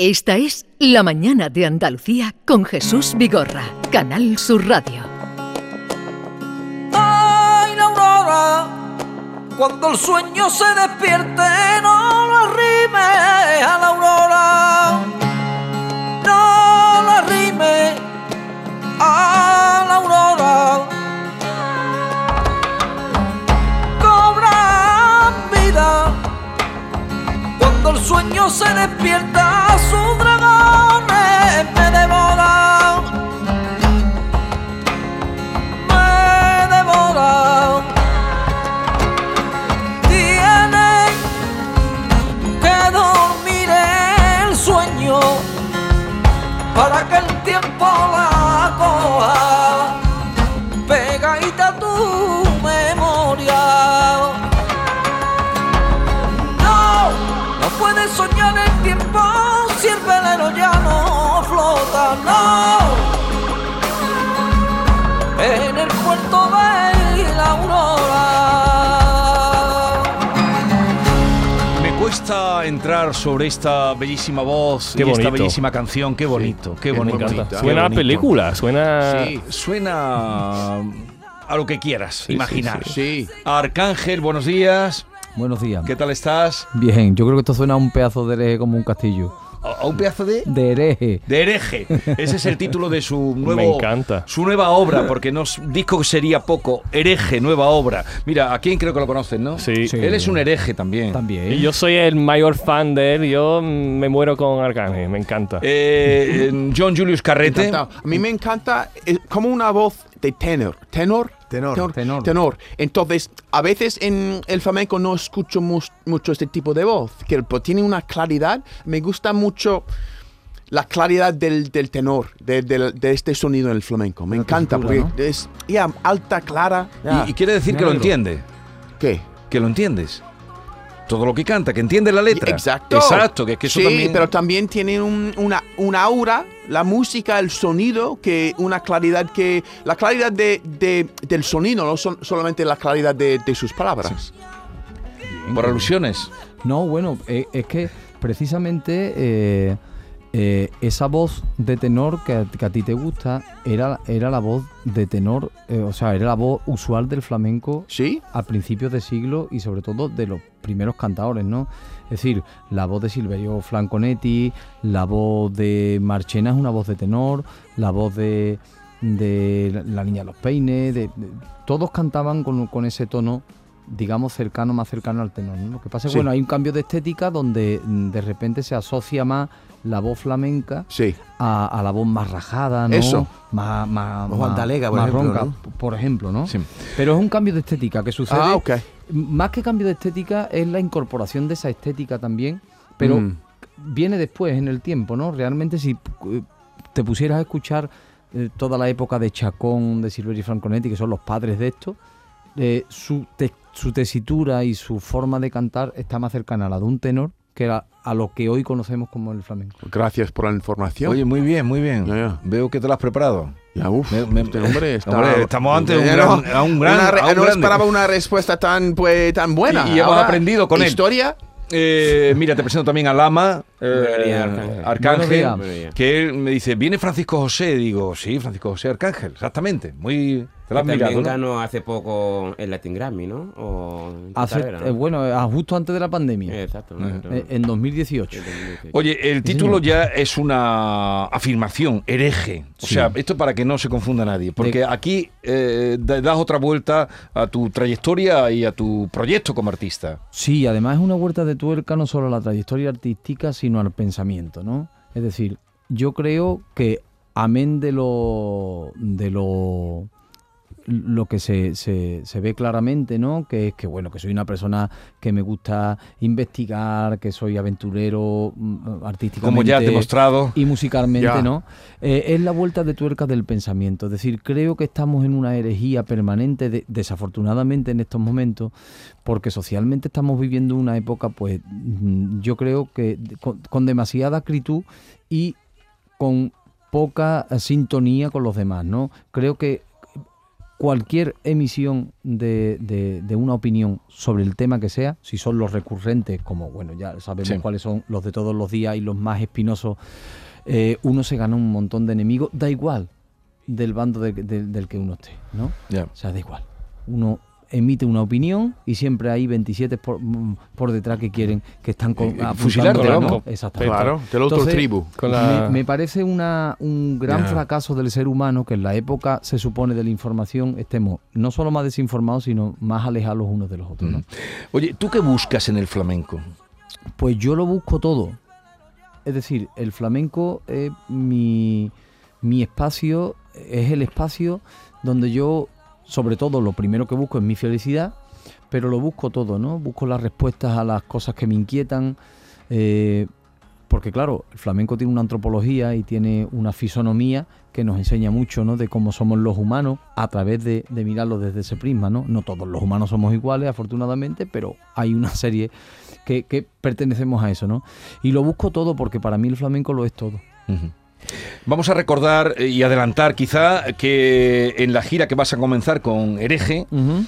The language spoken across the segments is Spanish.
Esta es La Mañana de Andalucía con Jesús Vigorra, Canal Sur Radio. Ay, la aurora, cuando el sueño se despierte, no lo arrime a la aurora, no lo arrime a la aurora. Cobra vida cuando el sueño se despierta, su Me cuesta entrar sobre esta bellísima voz Qué y esta bellísima canción. Qué bonito, qué Me bonito. qué Suena a bonito. película, suena... Sí, suena a lo que quieras sí, imaginar. Sí. Arcángel, buenos días. Buenos días. ¿Qué tal estás? Bien, yo creo que esto suena a un pedazo de como un castillo. A un pedazo de De hereje. de hereje. Ese es el título de su nuevo Me encanta. su nueva obra, porque no disco sería poco. Hereje, nueva obra. Mira, a quién creo que lo conocen, ¿no? Sí. Sí. Él es un hereje también. También. Y yo soy el mayor fan de él, yo me muero con Arcángel, me encanta. Eh, John Julius Carrete. Encantado. A mí me encanta eh, como una voz de tenor. Tenor. Tenor. Tenor. Tenor. Entonces, a veces en el flamenco no escucho mucho este tipo de voz, que pues, tiene una claridad. Me gusta mucho la claridad del, del tenor, de, este sonido en el flamenco. Me La encanta, porque es ya alta, clara. Y, y quiere decir Me que lo entiende. ¿Qué? Que lo entiendes. Todo lo que canta, que entiende la letra. Exacto. Exacto, que es que eso sí, también. pero también tiene un, una, una aura, la música, el sonido, que una claridad que... La claridad de, de- del sonido, no son solamente la claridad de, de sus palabras. Por alusiones. No, bueno, eh, es que precisamente eh, eh, esa voz de tenor que a, que a ti te gusta era, era la voz de tenor, eh, o sea, era la voz usual del flamenco ¿Sí? a principios de siglo y sobre todo de los primeros cantadores, ¿no? Es decir, la voz de Silverio Franconetti, la voz de Marchena es una voz de tenor, la voz de, de La Niña de los Peines, de, de- todos cantaban con, con ese tono, digamos, cercano, más cercano al tenor. ¿no? Lo que pasa es que, Sí. bueno, hay un cambio de estética donde mm, de repente se asocia más la voz flamenca Sí. a, a la voz más rajada, ¿no? Eso. Más, más, más- Talega, por más ejemplo, ronca, ¿no? por ejemplo, ¿no? Sí. Pero es un cambio de estética que sucede. Ah, ok. Más que cambio de estética es la incorporación de esa estética también, pero Mm. viene después en el tiempo, ¿no? Realmente si eh, te pusieras a escuchar eh, toda la época de Chacón, de Silverio y Franconetti, que son los padres de esto, eh, su, te- su tesitura y su forma de cantar está más cercana a la de un tenor que a, a lo que hoy conocemos como el flamenco. Gracias por la información. Oye, muy bien, muy bien. Ya, ya. Veo que te lo has preparado. ya, uf, Me- me- este hombre está... Hombre, estamos ante un gran- a un gran- una re- a un no grande. esperaba una respuesta tan, pues, tan buena. Y- y hemos Ahora, aprendido con él. Historia. Eh, mira, te presento también a Lama, eh, Arcángel. Que él me dice, ¿viene Francisco José? Digo, sí, Francisco José Arcángel, exactamente. Muy... Te lo has mirado, también ¿no? ganó hace poco el Latin Grammy, ¿no? O Hace- ¿no? eh, bueno, eh, justo antes de la pandemia, Exacto. eh, en 2018. Oye, el título ya es una afirmación, hereje. O Sí. sea, esto para que no se confunda nadie. Porque De- aquí eh, da- das otra vuelta a tu trayectoria y a tu proyecto como artista. Sí, además es una vuelta de tuerca no solo a la trayectoria artística, sino al pensamiento, ¿no? Es decir, yo creo que amén de lo de lo lo que se, se, se ve claramente, ¿no? Que es que bueno, que soy una persona que me gusta investigar, que soy aventurero mm, artísticamente Como ya has demostrado. y musicalmente, Ya. ¿no? Eh, es la vuelta de tuerca del pensamiento. Es decir, creo que estamos en una herejía permanente, de- desafortunadamente en estos momentos, porque socialmente estamos viviendo una época, pues mm, yo creo que con, con demasiada acritud y con poca sintonía con los demás, ¿no? Creo que cualquier emisión de, de- de una opinión sobre el tema que sea, si son los recurrentes, como bueno, ya sabemos Sí. cuáles son los de todos los días y los más espinosos, eh, uno se gana un montón de enemigos, da igual del bando de- de- del que uno esté, ¿no? Ya. O sea, da igual. Uno emite una opinión y siempre hay 27 por, mm, por detrás que quieren, que están con, Eh, apuntando fusilarte, la- vamos. Exactamente. Claro, del otro Entonces, tribu. Con la- Me, me parece una, un gran fracaso del ser humano que en la época se supone de la información estemos no solo más desinformados, sino más alejados los unos de los otros. ¿no? Oye, ¿tú qué buscas en el flamenco? Pues yo lo busco todo. Es decir, el flamenco es mi, mi espacio, es el espacio donde yo, sobre todo, lo primero que busco es mi felicidad, pero lo busco todo, ¿no? Busco las respuestas a las cosas que me inquietan. eh, porque claro, el flamenco tiene una antropología y tiene una fisonomía que nos enseña mucho ¿no? de cómo somos los humanos a través de, de mirarlo desde ese prisma. ¿no? no todos los humanos somos iguales, afortunadamente, pero hay una serie que, que pertenecemos a eso. ¿no? Y lo busco todo porque para mí el flamenco lo es todo. Vamos a recordar eh, y adelantar quizá que en la gira que vas a comenzar con Hereje,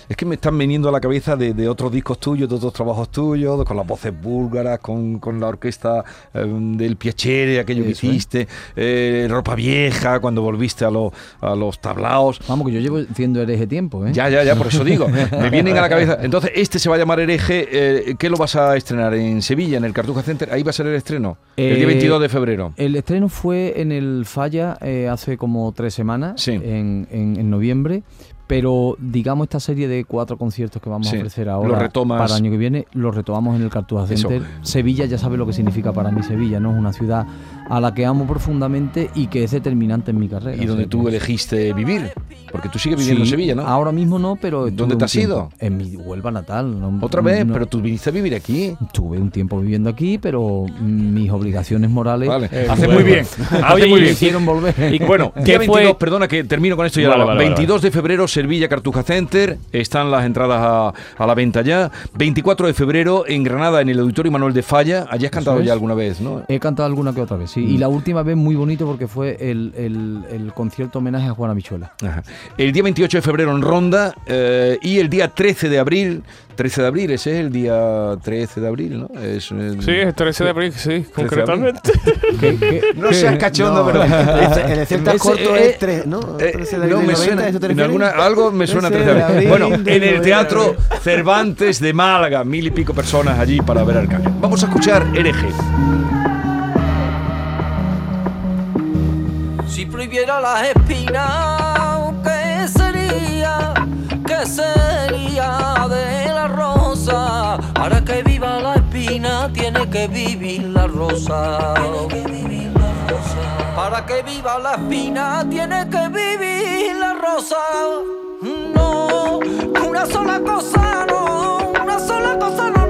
es que me están viniendo a la cabeza de, de otros discos tuyos, de otros trabajos tuyos, con las voces búlgaras, con, con la orquesta eh, del Piacere, aquello que Eso hiciste, eh, Ropa Vieja, cuando volviste a, lo- a los tablaos. Vamos, que yo llevo siendo hereje tiempo. ¿eh? Ya, ya, ya, por eso digo. Me vienen a la cabeza. Entonces, este se va a llamar Hereje. eh, ¿Qué lo vas a estrenar? ¿En Sevilla, en el Cartuja Center? Ahí va a ser el estreno. el día Eh, 22 de febrero. El estreno fue en el Falla eh, hace como tres semanas, Sí. en, en- en noviembre, pero digamos esta serie de cuatro conciertos que vamos Sí, a ofrecer ahora retomas. para el año que viene, lo retomamos en el Cartuja Eso. Center. Sevilla ya sabe lo que significa para mí Sevilla, ¿no? Es una ciudad a la que amo profundamente y que es determinante en mi carrera. Y donde tú elegiste vivir. Porque tú sigues viviendo Sí, en Sevilla, ¿no? Ahora mismo no, pero ¿Dónde te has tiempo ido? En mi Huelva natal. no- Otra vez, no- pero tú viniste a vivir aquí. Estuve un tiempo viviendo aquí, pero mis obligaciones morales Vale. Eh, Hace bueno. muy bien. Hace Oye, muy y bien. hicieron volver. Y bueno, ¿Qué día 22, fue? perdona que termino con esto ya. Vale, la- vale, vale, 22 de febrero, Sevilla Cartuja Center. Están las entradas a, a la venta ya. 24 de febrero, en Granada, en el Auditorio Manuel de Falla. Allí has cantado es. ya alguna vez, ¿no? He cantado alguna que otra vez, sí. Y Mm. la última vez muy bonito porque fue el, el- el concierto homenaje a Juana Michuela. Ajá. El día 28 de febrero en Ronda eh, y el día 13 de abril, 13 de abril, ese es el día 13 de abril, ¿no? Es, eh, Sí, el 13 de abril, sí, 13 de abril. concretamente. ¿Qué- qué- No qué? seas cachondo, No, pero... el, el Ese, corto eh, es 3, ¿no? Eh, 13 de no abril me del 90, suena, ¿eso te en alguna- algo me suena 13 13 de de abril. abril Bueno, en el 90. Teatro Cervantes de Málaga, mil y pico personas allí para ver al Arcángel. Vamos a escuchar Hereje. Si prohibiera las espinas. ¿Qué sería de la rosa? Para que viva la espina tiene que vivir la rosa. Para que viva la espina tiene que vivir la rosa. No, una sola cosa no, una sola cosa no,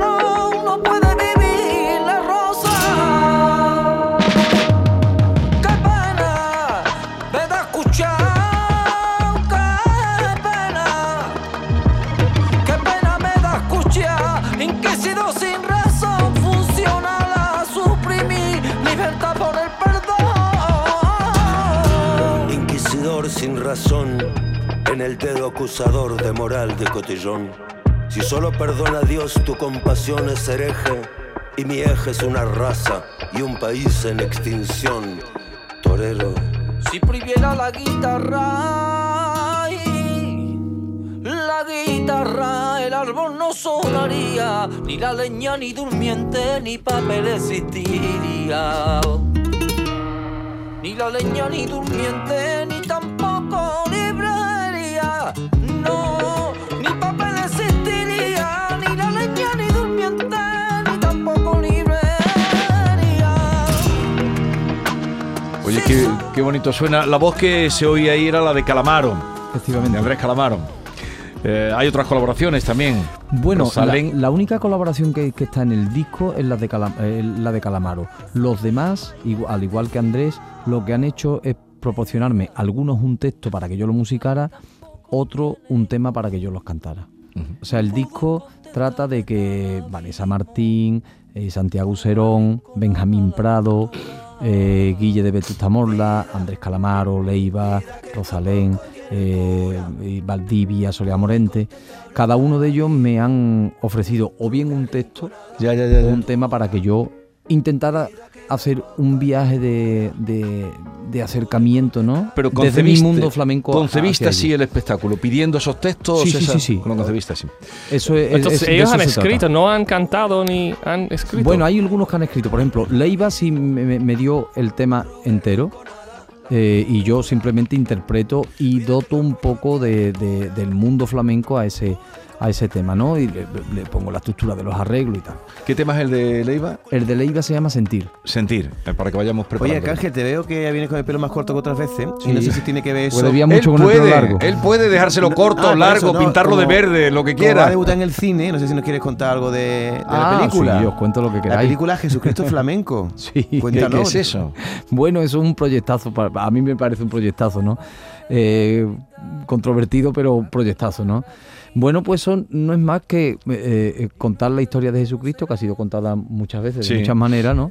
en el dedo acusador de moral de cotillón. Si solo perdona Dios, tu compasión es hereje, y mi eje es una raza y un país en extinción. Torero, Si prohibiera la guitarra, la guitarra, el árbol no sonaría, ni la leña, ni durmiente, ni papel existiría. Ni la leña, ni durmiente, ni No, ni papel existiría, ni la leña, ni durmiente, ni tampoco librería. Oye, qué, qué bonito suena. La voz que se oía ahí era la de Calamaro, de Efectivamente. Andrés Calamaro. Eh, hay otras colaboraciones también. Bueno, la, la única colaboración que, que está en el disco es la de, Cala- eh, la de Calamaro. Los demás, igu- al igual que Andrés, lo que han hecho es proporcionarme algunos un texto para que yo lo musicara, otro un tema para que yo los cantara. O sea, el disco trata de que Vanessa Martín, eh, Santiago Serón, Benjamín Prado, eh, Guille de Vetusta Morla, Andrés Calamaro, Leiva, Rosalén, eh, Valdivia, Soledad Morente, cada uno de ellos me han ofrecido o bien un texto Ya, ya, ya. o un tema para que yo intentara hacer un viaje de, de- de acercamiento, ¿no? Pero Desde mi mundo flamenco. Concebiste así el espectáculo, pidiendo esos textos. Sí, sí, esa- sí, sí. Lo concebiste así. Eso es, Entonces, es- ellos eso han escrito, no han cantado ni han escrito. Bueno, hay algunos que han escrito. Por ejemplo, Leiva sí me, me- me dio el tema entero. eh, y yo simplemente interpreto y doto un poco de- de- del mundo flamenco a ese, a ese tema, ¿no? Y le, le pongo la estructura de los arreglos y tal. ¿Qué tema es el de Leiva? El de Leiva se llama Sentir. Sentir, eh, para que vayamos Oye, preparando. Cángel, te veo que ya vienes con el pelo más corto que otras veces. Sí. Y no sé si tiene que ver eso. Debía Él mucho con el puede, pelo largo. él puede dejárselo No, corto, ah, largo, eso, no, pintarlo de como- verde, lo que Como va a quiera. debutar en el cine, no sé si nos quieres contar algo de, de Ah, la película. sí, os cuento lo que La queráis. película Jesucristo Flamenco. Sí. ¿Qué, Cuéntanos. qué es eso? Bueno, eso es un proyectazo. pa- A mí me parece un proyectazo, ¿no? Eh, controvertido, pero proyectazo, ¿no? Bueno, pues son, no es más que eh, eh, contar la historia de Jesucristo, que ha sido contada muchas veces, Sí. de muchas maneras, ¿no?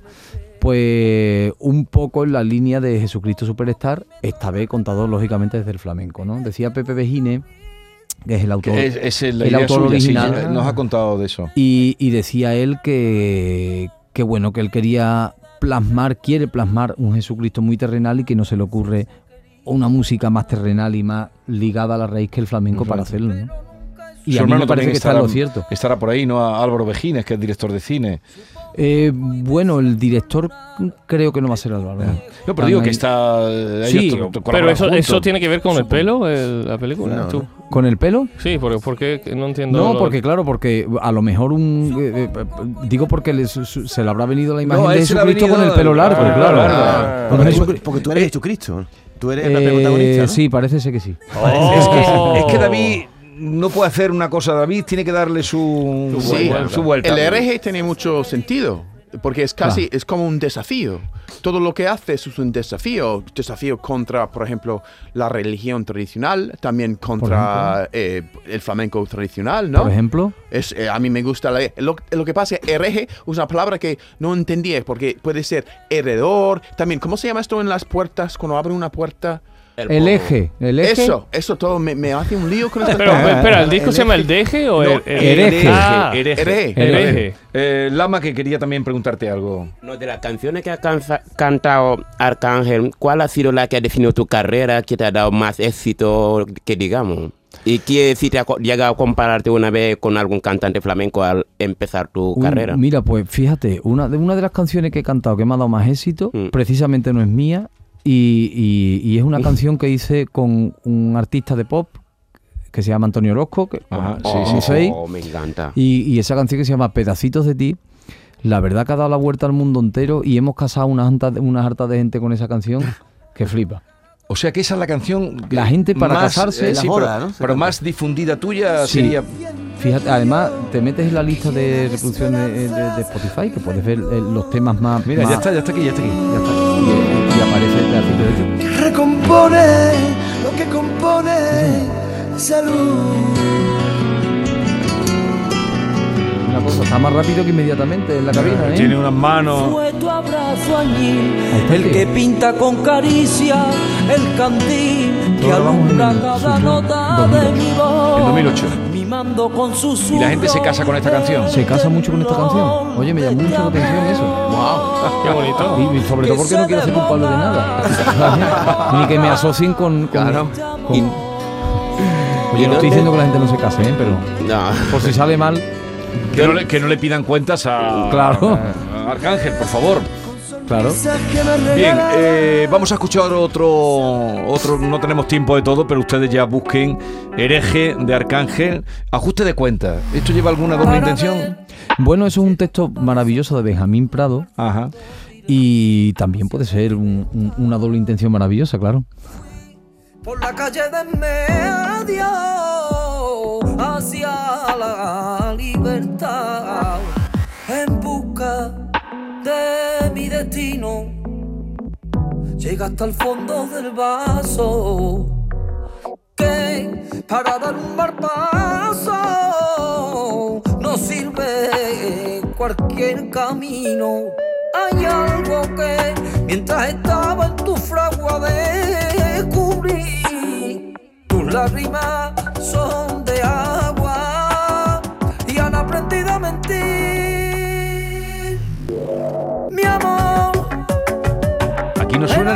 Pues un poco en la línea de Jesucristo Superstar, esta vez contado lógicamente desde el flamenco, ¿no? Decía Pepe Bejine, que es el autor. Es, el autor suya, original. ya nos ha contado de eso. Y, y decía él que, que bueno, que él quería plasmar, quiere plasmar un Jesucristo muy terrenal y que no se le ocurre una música más terrenal y más ligada a la raíz que el flamenco para hacerlo, ¿no? Y Su a mí hermano me parece que está en estará, lo cierto. estará por ahí, ¿no? A Álvaro Bejines, que es director de cine. Eh, bueno, el director creo que no va a ser Álvaro. No, pero digo que está. eh, Sí, Pero eso, eso tiene que ver con el pelo, el- la película. No. ¿Tú? ¿Con el pelo? Sí, porque, porque no entiendo. No, lo- porque claro, porque a lo mejor un... eh, eh, digo porque se le habrá venido la imagen a de Jesucristo con el pelo largo, claro. Ah. Con Porque, tú, porque tú eres Jesucristo. Tú eres Eh, protagonista. ¿no? Sí, parece ser que sí. Oh. Es que, es que David no puede hacer una cosa. David tiene que darle su, Su vuelta. su vuelta. El RG tiene mucho sentido, porque es casi, es como un desafío. Todo lo que hace es un desafío. Desafío contra, por ejemplo, la religión tradicional, también contra eh, el flamenco tradicional, ¿no? Por ejemplo, Es, eh, a mí me gusta la- lo, lo que pasa, RG es una palabra que no entendía, porque puede ser heredor, también, ¿cómo se llama esto en las puertas, cuando abren una puerta? El eje, el eje. Eso, eso todo me, me hace un lío con esta Pero, espera, ¿el disco se llama El Deje o el, el- Hereje. Ah, Hereje. Hereje. Hereje. Eh, Lama, que quería también preguntarte algo. No, de las canciones que ha cansa- cantado Arcángel, ¿cuál ha sido la que ha definido tu carrera, que te ha dado más éxito, que digamos? ¿Y que si te ha llegado a compararte una vez con algún cantante flamenco al empezar tu carrera? Mira, pues fíjate, una de, una de las canciones que he cantado que me ha dado más éxito, Mm. precisamente no es mía, y, y- y es una canción que hice con un artista de pop que se llama Antonio Orozco, que Ajá, bueno, sí, sí, conocéis, Oh, me encanta. y, y esa canción que se llama Pedacitos de ti, la verdad que ha dado la vuelta al mundo entero y hemos casado unas hartas unas hartas de gente con esa canción que flipa. O sea que esa es la canción. La gente para más, casarse- eh, La sí, pero, ¿no? Pero más difundida tuya Sí. sería. Fíjate, además te metes en la lista de reproducción de, de- de Spotify, que puedes ver eh, los temas más... Mira, más- ya está, ya está aquí, ya está aquí. Ya está. Y, y aparece Pedacitos de ti. recompone lo que compone salud. Una cosa, está más rápido que inmediatamente en la cabina, ¿eh? Tiene unas manos. Fue tu abrazo está el el que pinta con caricia el candil que alumbra el cada nota de 2008. mi voz. En 2008. Mimando con sus Y la gente se casa con esta canción. Se casa mucho con esta canción. Oye, me llamó mucho la atención eso. Qué bonito. Y, sobre todo porque no quiero ser culpable de nada. Ni que me asocien con... con, Claro. con- Y- Oye, ¿Y no estoy diciendo que la gente no se case, ¿eh? Pero No. por si sale mal... Que no, le, que no le pidan cuentas a, Claro. a Arcángel, por favor. Claro. Bien, eh, vamos a escuchar otro, otro. No tenemos tiempo de todo, pero ustedes ya busquen hereje de Arcángel. Ajuste de cuentas. ¿Esto lleva alguna doble intención? Bueno, eso es un texto maravilloso de Benjamín Prado. Ajá. Y también puede ser un- un- una doble intención maravillosa, claro. por la calle de medio hacia la libertad en busca de llega hasta el fondo del vaso. Que para dar un barpazo no sirve cualquier camino. Hay algo que mientras estaba en tu fragua descubrí. Tú Las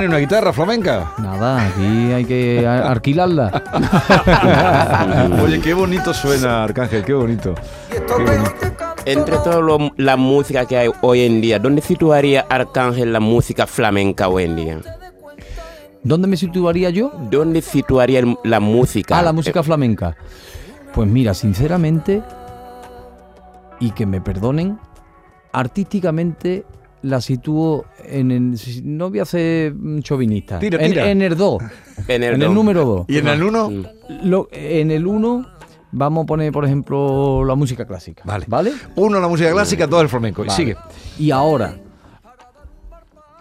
Una guitarra flamenca. Nada, aquí hay que alquilarla. Oye, qué bonito suena, Arcángel, qué bonito. Qué Entre toda la música que hay hoy en día, ¿dónde situaría Arcángel la música flamenca hoy en día? ¿Dónde me situaría yo? ¿Dónde situaría el- la música? Ah, la música flamenca. Pues mira, sinceramente, y que me perdonen, artísticamente la sitúo en el... si- No voy a ser chauvinista. Tira, en, tira. en el 2. En el, En número 2. ¿Y en el uno? Mm. Lo- en el 1 vamos a poner, por ejemplo, la música clásica. Vale. ¿Vale? Uno la música clásica, dos el flamenco. Y Vale. Sigue. Y ahora,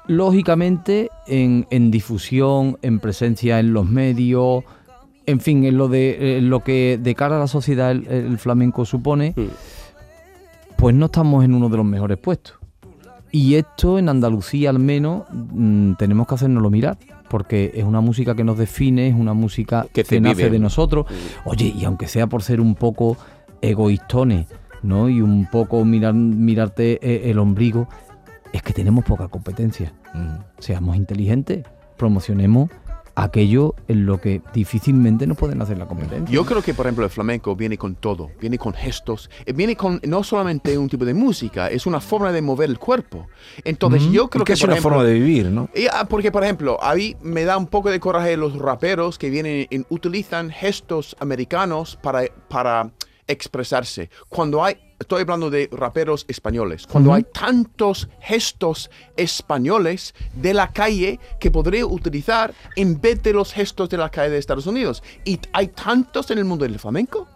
lógicamente, en, en difusión, en presencia en los medios, en fin, en lo de en lo que de cara a la sociedad el, el flamenco supone, Mm. pues no estamos en uno de los mejores puestos. Y esto en Andalucía al menos mm, tenemos que hacérnoslo mirar, porque es una música que nos define, es una música Que nace vive. de nosotros. Oye, y aunque sea por ser un poco egoístones, ¿no? Y un poco mirar, mirarte eh, el ombligo, es que tenemos poca competencia. Seamos inteligentes, promocionemos aquello en lo que difícilmente nos pueden hacer la competencia. Yo creo que, por ejemplo, el flamenco viene con todo, viene con gestos, eh, viene con no solamente un tipo de música, es una forma de mover el cuerpo. Entonces, yo creo que que, es una ejemplo, forma de vivir, ¿no? ah, porque, por ejemplo, a mí me da un poco de coraje los raperos que vienen y utilizan gestos americanos para, para expresarse. Cuando hay, estoy hablando de raperos españoles, cuando Ujú. hay tantos gestos españoles de la calle que podría utilizar en vez de los gestos de la calle de Estados Unidos. Y hay tantos en el mundo del flamenco.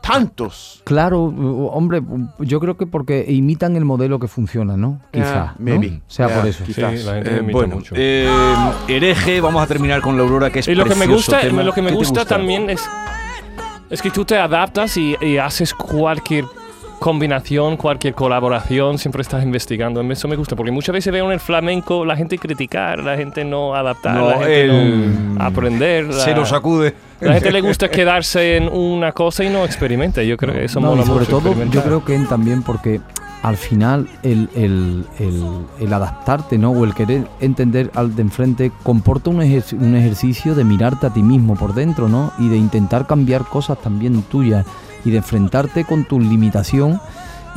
Tantos. Claro, uh, hombre, yo creo que porque imitan el modelo que funciona, ¿no? Quizá. Ah, ¿no? maybe. Sea Yeah, por eso. Sí, quizás. la gente Eh, bueno, mucho. eh, hereje, vamos a terminar con la Aurora, que es Y lo que me gusta, tema. lo que me ¿Qué te gusta, también es, es que tú te adaptas y, y haces cualquier combinación, cualquier colaboración, siempre estás investigando. Eso me gusta, porque muchas veces veo en el flamenco la gente criticar, la gente no adaptar, No, la gente el- no aprender. Se la- nos sacude. La gente le gusta quedarse en una cosa y no experimenta. Yo creo que eso No, mola y sobre mucho todo, yo creo que también porque al final el, el- el- el adaptarte, ¿no? O el querer entender al de enfrente comporta un, ejer- un ejercicio de mirarte a ti mismo por dentro, ¿no? Y de intentar cambiar cosas también tuyas y de enfrentarte con tu limitación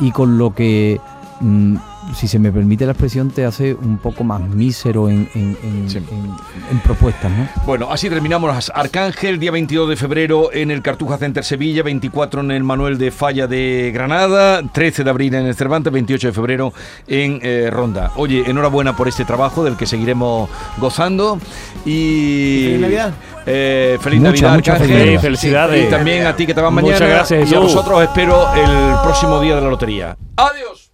y con lo que, mm, si se me permite la expresión, te hace un poco más mísero en, en- en- Sí. en- en propuestas, ¿no? Bueno, así terminamos. Arcángel, día 22 de febrero en el Cartuja Center Sevilla, 24 en el Manuel de Falla de Granada, 13 de abril en el Cervantes, 28 de febrero en eh, Ronda. Oye, enhorabuena por este trabajo del que seguiremos gozando. Y. Feliz Navidad. Eh, feliz Mucha, Navidad, mucha Arcángel. felicidad. Sí, felicidades. Y también a ti que te vas Muchas mañana. gracias, y a vosotros os espero el próximo día de la lotería. ¡Adiós!